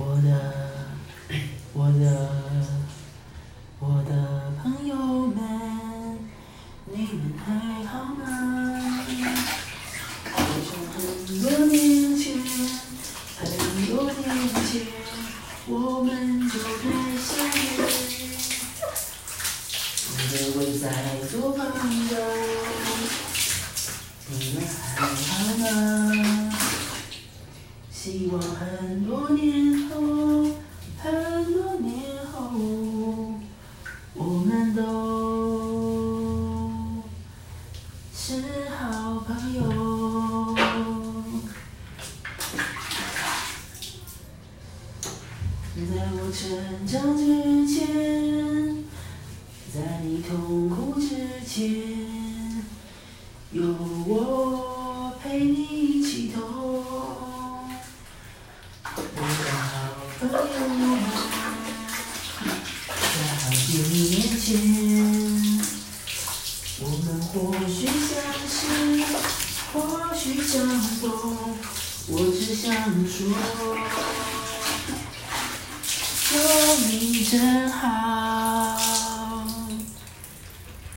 我的，我的，我的朋友们，你们还好吗？好像很多年前，很多年前，我们就该相遇。各位在做朋友，你们还好吗？希望很多年后，很多年后，我们都是好朋友。在我成长之前，在你痛苦之前，有我陪你一起痛。我的好朋友们，朋友啊在好几年前，我们或许相识，或许相逢，我只想说，有你真好。